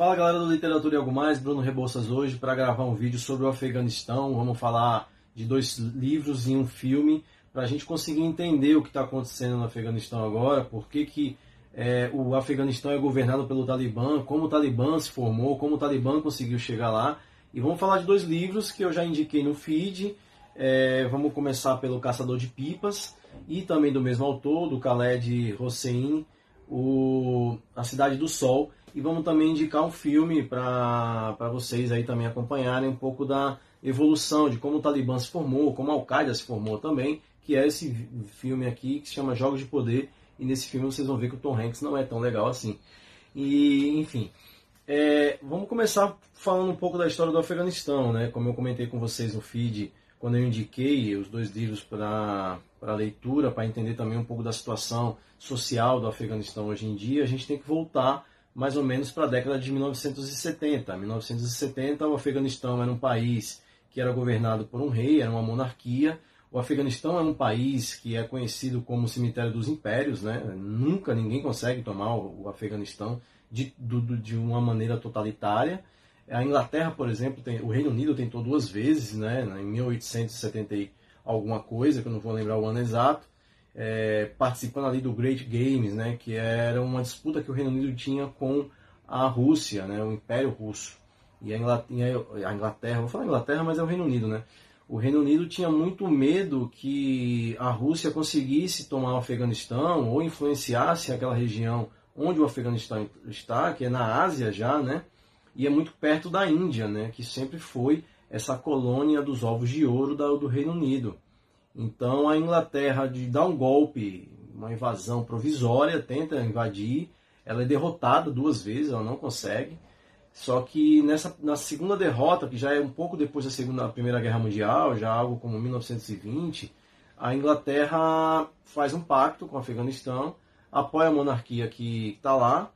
Fala galera do Literatura e Algo Mais, Bruno Rebouças hoje para gravar um vídeo sobre o Afeganistão. Vamos falar de dois livros e um filme para a gente conseguir entender o que está acontecendo no Afeganistão agora, por que, que é, o Afeganistão é governado pelo Talibã, como o Talibã se formou, como o Talibã conseguiu chegar lá. E vamos falar de dois livros que eu já indiquei no feed. É, vamos começar pelo Caçador de Pipas e também do mesmo autor, do Khaled Hossein, o A Cidade do Sol. E vamos também indicar um filme para vocês aí também acompanharem um pouco da evolução, de como o Talibã se formou, como a Al-Qaeda se formou também, que é esse filme aqui que se chama Jogos de Poder. E nesse filme vocês vão ver que o Tom Hanks não é tão legal assim. E, enfim, é, vamos começar falando um pouco da história do Afeganistão, né? Como eu comentei com vocês no feed, quando eu indiquei os dois livros para leitura, para entender também um pouco da situação social do Afeganistão hoje em dia, a gente tem que voltar mais ou menos para a década de 1970. 1970, o Afeganistão era um país que era governado por um rei, era uma monarquia. O Afeganistão é um país que é conhecido como o cemitério dos impérios, né? Nunca ninguém consegue tomar o Afeganistão de, de uma maneira totalitária. A Inglaterra, por exemplo, tem, o Reino Unido tentou duas vezes, né? Em 1870 alguma coisa, que eu não vou lembrar o ano exato é, participando ali do Great Games, né, que era uma disputa que o Reino Unido tinha com a Rússia, né, o Império Russo. E a Inglaterra, a Inglaterra, vou falar Inglaterra, mas é o Reino Unido, né? O Reino Unido tinha muito medo que a Rússia conseguisse tomar o Afeganistão ou influenciasse aquela região onde o Afeganistão está, que é na Ásia já, né? E é muito perto da Índia, né? Que sempre foi essa colônia dos ovos de ouro do Reino Unido. Então a Inglaterra de dar um golpe, uma invasão provisória, tenta invadir, ela é derrotada duas vezes, ela não consegue. Só que nessa na segunda derrota, que já é um pouco depois da segunda, Primeira Guerra Mundial, já algo como 1920, a Inglaterra faz um pacto com o Afeganistão, apoia a monarquia que está lá,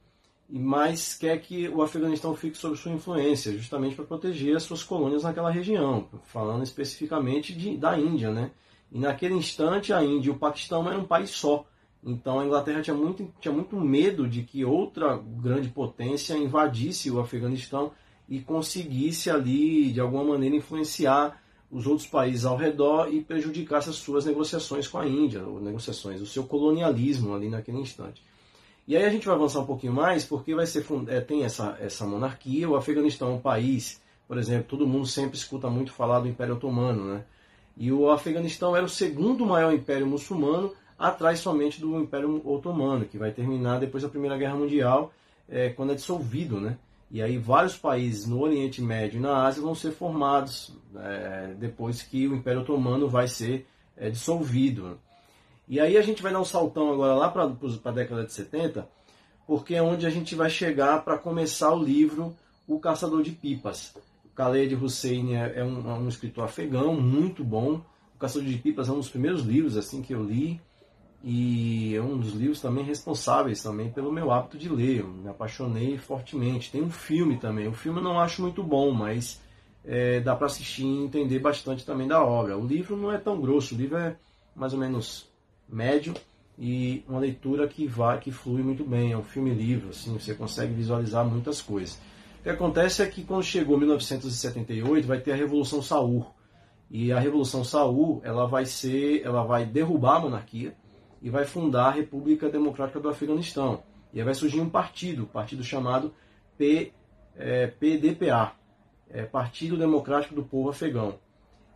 mas quer que o Afeganistão fique sob sua influência, justamente para proteger as suas colônias naquela região, falando especificamente de, da Índia, né? E naquele instante a Índia e o Paquistão eram um país só. Então a Inglaterra tinha muito, tinha muito medo de que outra grande potência invadisse o Afeganistão e conseguisse ali, de alguma maneira, influenciar os outros países ao redor e prejudicasse as suas negociações com a Índia, ou negociações, o seu colonialismo ali naquele instante. E aí a gente vai avançar um pouquinho mais, porque vai ser é, tem essa, essa monarquia, o Afeganistão é um país, por exemplo, todo mundo sempre escuta muito falar do Império Otomano, né? E o Afeganistão era o segundo maior império muçulmano, atrás somente do Império Otomano, que vai terminar depois da Primeira Guerra Mundial, é, quando é dissolvido, né? E aí vários países no Oriente Médio e na Ásia vão ser formados é, depois que o Império Otomano vai ser é, dissolvido. E aí a gente vai dar um saltão agora lá para a década de 70, porque é onde a gente vai chegar para começar o livro O Caçador de Pipas. Khaled Hussein é, é um, é um, escritor afegão muito bom. O Caçador de Pipas é um dos primeiros livros assim que eu li e é um dos livros também responsáveis também pelo meu hábito de ler. Eu me apaixonei fortemente. Tem um filme também. O filme eu não acho muito bom, mas é, dá para assistir e entender bastante também da obra. O livro não é tão grosso. O livro é mais ou menos médio e uma leitura que vai, que flui muito bem. É um filme-livro, assim, você consegue visualizar muitas coisas. Que acontece é que quando chegou 1978, vai ter a Revolução Saur. E a Revolução Saur, ela vai ser, ela vai derrubar a monarquia e vai fundar a República Democrática do Afeganistão. E aí vai surgir um partido, partido chamado P, é, PDPA, é, Partido Democrático do Povo Afegão.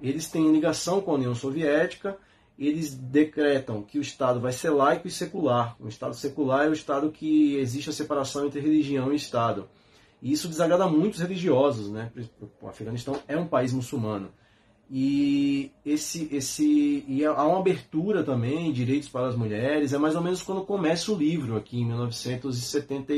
Eles têm ligação com a União Soviética, eles decretam que o Estado vai ser laico e secular. O Estado secular é o Estado que existe a separação entre religião e Estado. E isso desagrada muitos religiosos, né? O Afeganistão é um país muçulmano. E esse esse e há uma abertura também, direitos para as mulheres, é mais ou menos quando começa o livro aqui em 1970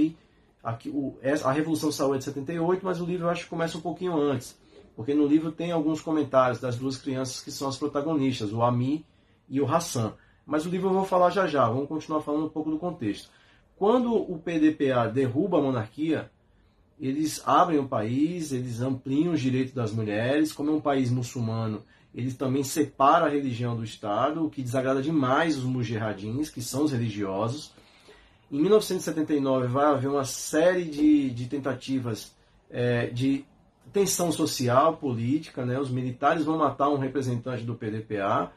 aqui o, a Revolução Saúde é de 78, mas o livro eu acho que começa um pouquinho antes, porque no livro tem alguns comentários das duas crianças que são as protagonistas, o Ami e o Hassan. Mas o livro eu vou falar já já, vamos continuar falando um pouco do contexto. Quando o PDPA derruba a monarquia, eles abrem o país, eles ampliam os direitos das mulheres, como é um país muçulmano, eles também separam a religião do Estado, o que desagrada demais os mujahidins, que são os religiosos. Em 1979 vai haver uma série de, de tentativas é, de tensão social, política, né? Os militares vão matar um representante do PDPA,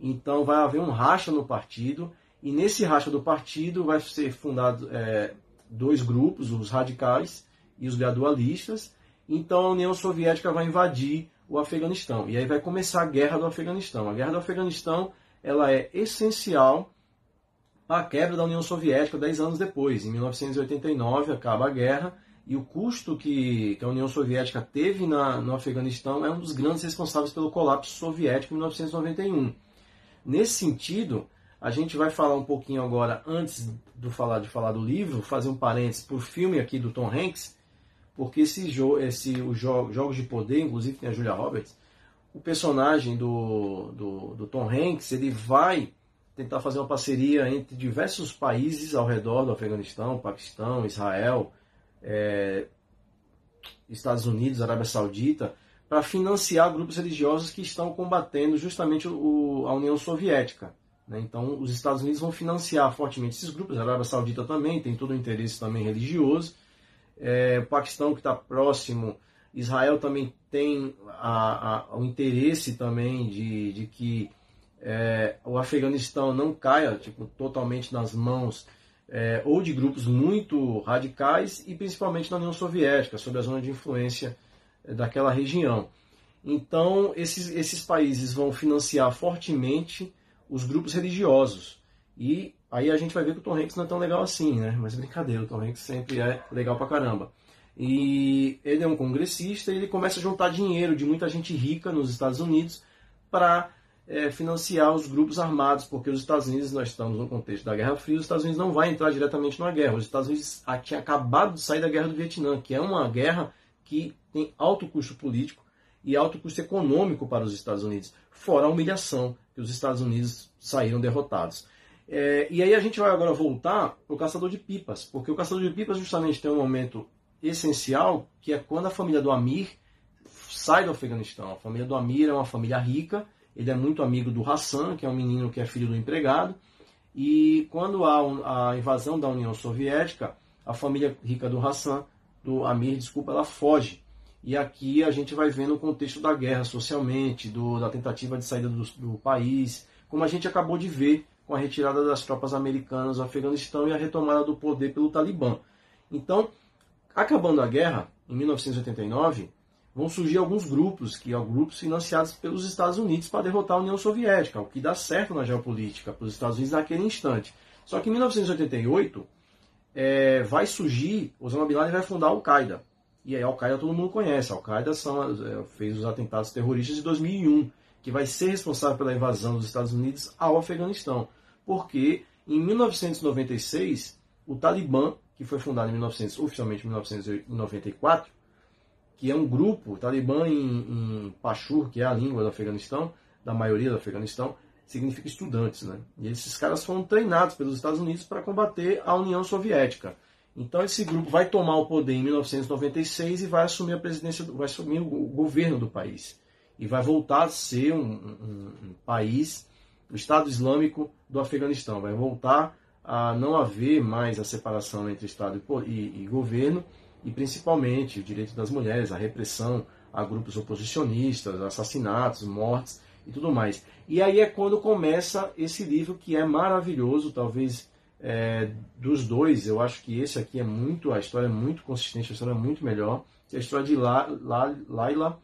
então vai haver um racha no partido e nesse racha do partido vai ser fundado é, dois grupos, os radicais e os gradualistas. Então a União Soviética vai invadir o Afeganistão e aí vai começar a guerra do Afeganistão. A guerra do Afeganistão ela é essencial para a quebra da União Soviética dez anos depois. Em 1989 acaba a guerra e o custo que, que a União Soviética teve na, no Afeganistão é um dos grandes responsáveis pelo colapso soviético em 1991. Nesse sentido, a gente vai falar um pouquinho agora, antes do falar de falar do livro, fazer um parênteses para o filme aqui do Tom Hanks, porque esse, jo esse os jo Jogos de Poder, inclusive tem a Julia Roberts, o personagem do, do, do Tom Hanks, ele vai tentar fazer uma parceria entre diversos países ao redor do Afeganistão, Paquistão, Israel, é, Estados Unidos, Arábia Saudita, para financiar grupos religiosos que estão combatendo justamente o, a União Soviética. Né? Então, os Estados Unidos vão financiar fortemente esses grupos, a Arábia Saudita também tem todo o interesse também religioso, é, o Paquistão que está próximo, Israel também tem a, a, o interesse também de, de que é, o Afeganistão não caia tipo, totalmente nas mãos é, ou de grupos muito radicais e principalmente na União Soviética, sob a zona de influência é, daquela região. Então, esses, esses países vão financiar fortemente os grupos religiosos. E aí a gente vai ver que o Tom Hanks não é tão legal assim, né? Mas brincadeira, o Tom Hanks sempre é legal pra caramba. E ele é um congressista e ele começa a juntar dinheiro de muita gente rica nos Estados Unidos para é, financiar os grupos armados, porque os Estados Unidos, nós estamos no contexto da Guerra Fria, os Estados Unidos não vai entrar diretamente numa guerra. Os Estados Unidos tinham acabado de sair da Guerra do Vietnã, que é uma guerra que tem alto custo político e alto custo econômico para os Estados Unidos, fora a humilhação que os Estados Unidos saíram derrotados. É, e aí a gente vai agora voltar para o caçador de pipas, porque o caçador de pipas justamente tem um momento essencial, que é quando a família do Amir sai do Afeganistão. A família do Amir é uma família rica, ele é muito amigo do Hassan, que é um menino que é filho do empregado. E quando há a invasão da União Soviética, a família rica do Hassan, do Amir, desculpa, ela foge. E aqui a gente vai vendo o contexto da guerra socialmente, do, da tentativa de saída do, do país, como a gente acabou de ver com a retirada das tropas americanas do Afeganistão e a retomada do poder pelo Talibã. Então, acabando a guerra, em 1989, vão surgir alguns grupos, que são grupos financiados pelos Estados Unidos para derrotar a União Soviética, o que dá certo na geopolítica para os Estados Unidos naquele instante. Só que em 1988 é, vai surgir, Osama Bin Laden vai fundar a Al-Qaeda. E aí a Al-Qaeda todo mundo conhece. A Al-Qaeda é, fez os atentados terroristas de 2001, que vai ser responsável pela invasão dos Estados Unidos ao Afeganistão. Porque em 1996, o Talibã, que foi fundado em 1900, oficialmente em 1994, que é um grupo, Talibã em, em Pashur, que é a língua do Afeganistão, da maioria do Afeganistão, significa estudantes. Né? E esses caras foram treinados pelos Estados Unidos para combater a União Soviética. Então esse grupo vai tomar o poder em 1996 e vai assumir a presidência, vai assumir o governo do país. E vai voltar a ser um, um, um país, o Estado Islâmico do Afeganistão. Vai voltar a não haver mais a separação entre Estado e, e, governo e principalmente o direito das mulheres, a repressão a grupos oposicionistas, assassinatos, mortes e tudo mais. E aí é quando começa esse livro que é maravilhoso, talvez é, dos dois, eu acho que esse aqui é muito, a história é muito consistente, a história é muito melhor, que é a história de La, La, Laila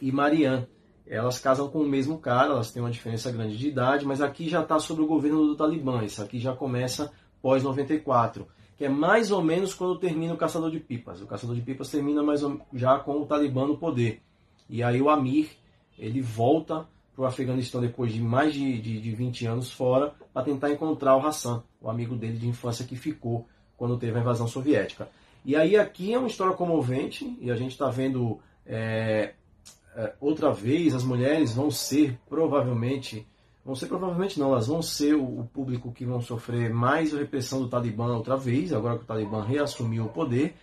e Marianne. Elas casam com o mesmo cara, elas têm uma diferença grande de idade, mas aqui já está sobre o governo do Talibã, isso aqui já começa pós 94 que é mais ou menos quando termina o Caçador de Pipas. O Caçador de Pipas termina mais ou, já com o Talibã no poder. E aí o Amir, ele volta para o Afeganistão depois de mais de, de, de 20 anos fora para tentar encontrar o Hassan, o amigo dele de infância que ficou quando teve a invasão soviética. E aí aqui é uma história comovente e a gente está vendo é, é, outra vez as mulheres vão ser provavelmente vão ser provavelmente não, elas vão ser o, público que vão sofrer mais a repressão do Talibã outra vez, agora que o Talibã reassumiu o poder.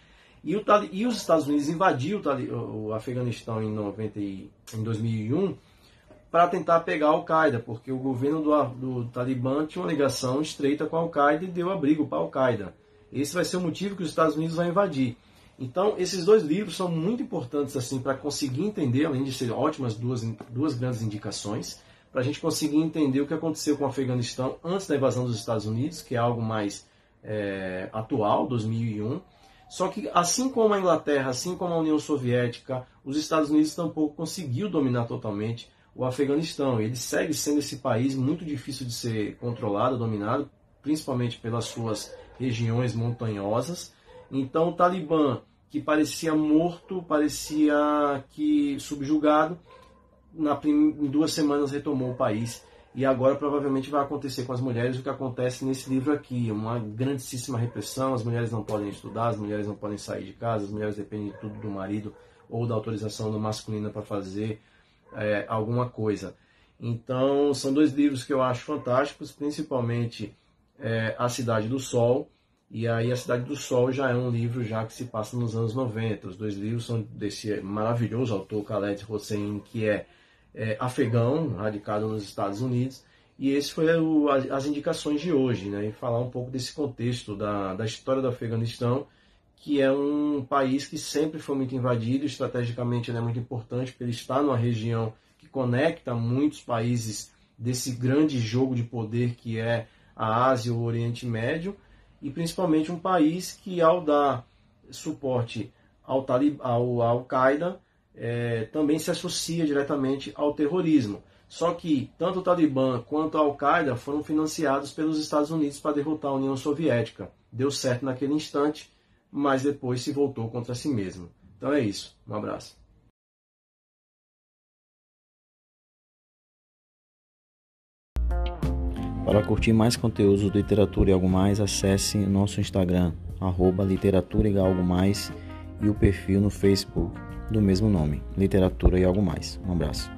E, o, e os Estados Unidos invadiu o, o Afeganistão em, 90 em 2001 para tentar pegar a Al-Qaeda, porque o governo do, do Talibã tinha uma ligação estreita com a Al-Qaeda e deu abrigo para a Al-Qaeda. Esse vai ser o motivo que os Estados Unidos vão invadir. Então, esses dois livros são muito importantes assim para conseguir entender, além de serem ótimas duas, duas grandes indicações, para a gente conseguir entender o que aconteceu com o Afeganistão antes da invasão dos Estados Unidos, que é algo mais é, atual, 2001. Só que, assim como a Inglaterra, assim como a União Soviética, os Estados Unidos tampouco conseguiu dominar totalmente o Afeganistão. Ele segue sendo esse país muito difícil de ser controlado, dominado, principalmente pelas suas regiões montanhosas. Então, o Talibã, que parecia morto, parecia que subjugado, na em duas semanas retomou o país. E agora provavelmente vai acontecer com as mulheres o que acontece nesse livro aqui, uma grandíssima repressão, as mulheres não podem estudar, as mulheres não podem sair de casa, as mulheres dependem de tudo do marido ou da autorização do masculino para fazer é, alguma coisa. Então, são dois livros que eu acho fantásticos, principalmente é, A Cidade do Sol. E aí, A Cidade do Sol já é um livro já que se passa nos anos 90. Os dois livros são desse maravilhoso autor Khaled Hossein, que é, é afegão, radicado nos Estados Unidos. E esse foi o, as indicações de hoje, né? E falar um pouco desse contexto da, da história do Afeganistão que é um país que sempre foi muito invadido, estrategicamente ele é muito importante, porque ele está numa região que conecta muitos países desse grande jogo de poder que é a Ásia o Oriente Médio, e principalmente um país que, ao dar suporte ao, Talib, ao Al-Qaeda, é, também se associa diretamente ao terrorismo. Só que tanto o Talibã quanto a Al-Qaeda foram financiados pelos Estados Unidos para derrotar a União Soviética. Deu certo naquele instante, mas depois se voltou contra si mesmo. Então é isso. Um abraço. Para curtir mais conteúdos do Literatura e Algo Mais, acesse nosso Instagram, arroba Literatura e Algo Mais, e o perfil no Facebook do mesmo nome, Literatura e Algo Mais. Um abraço.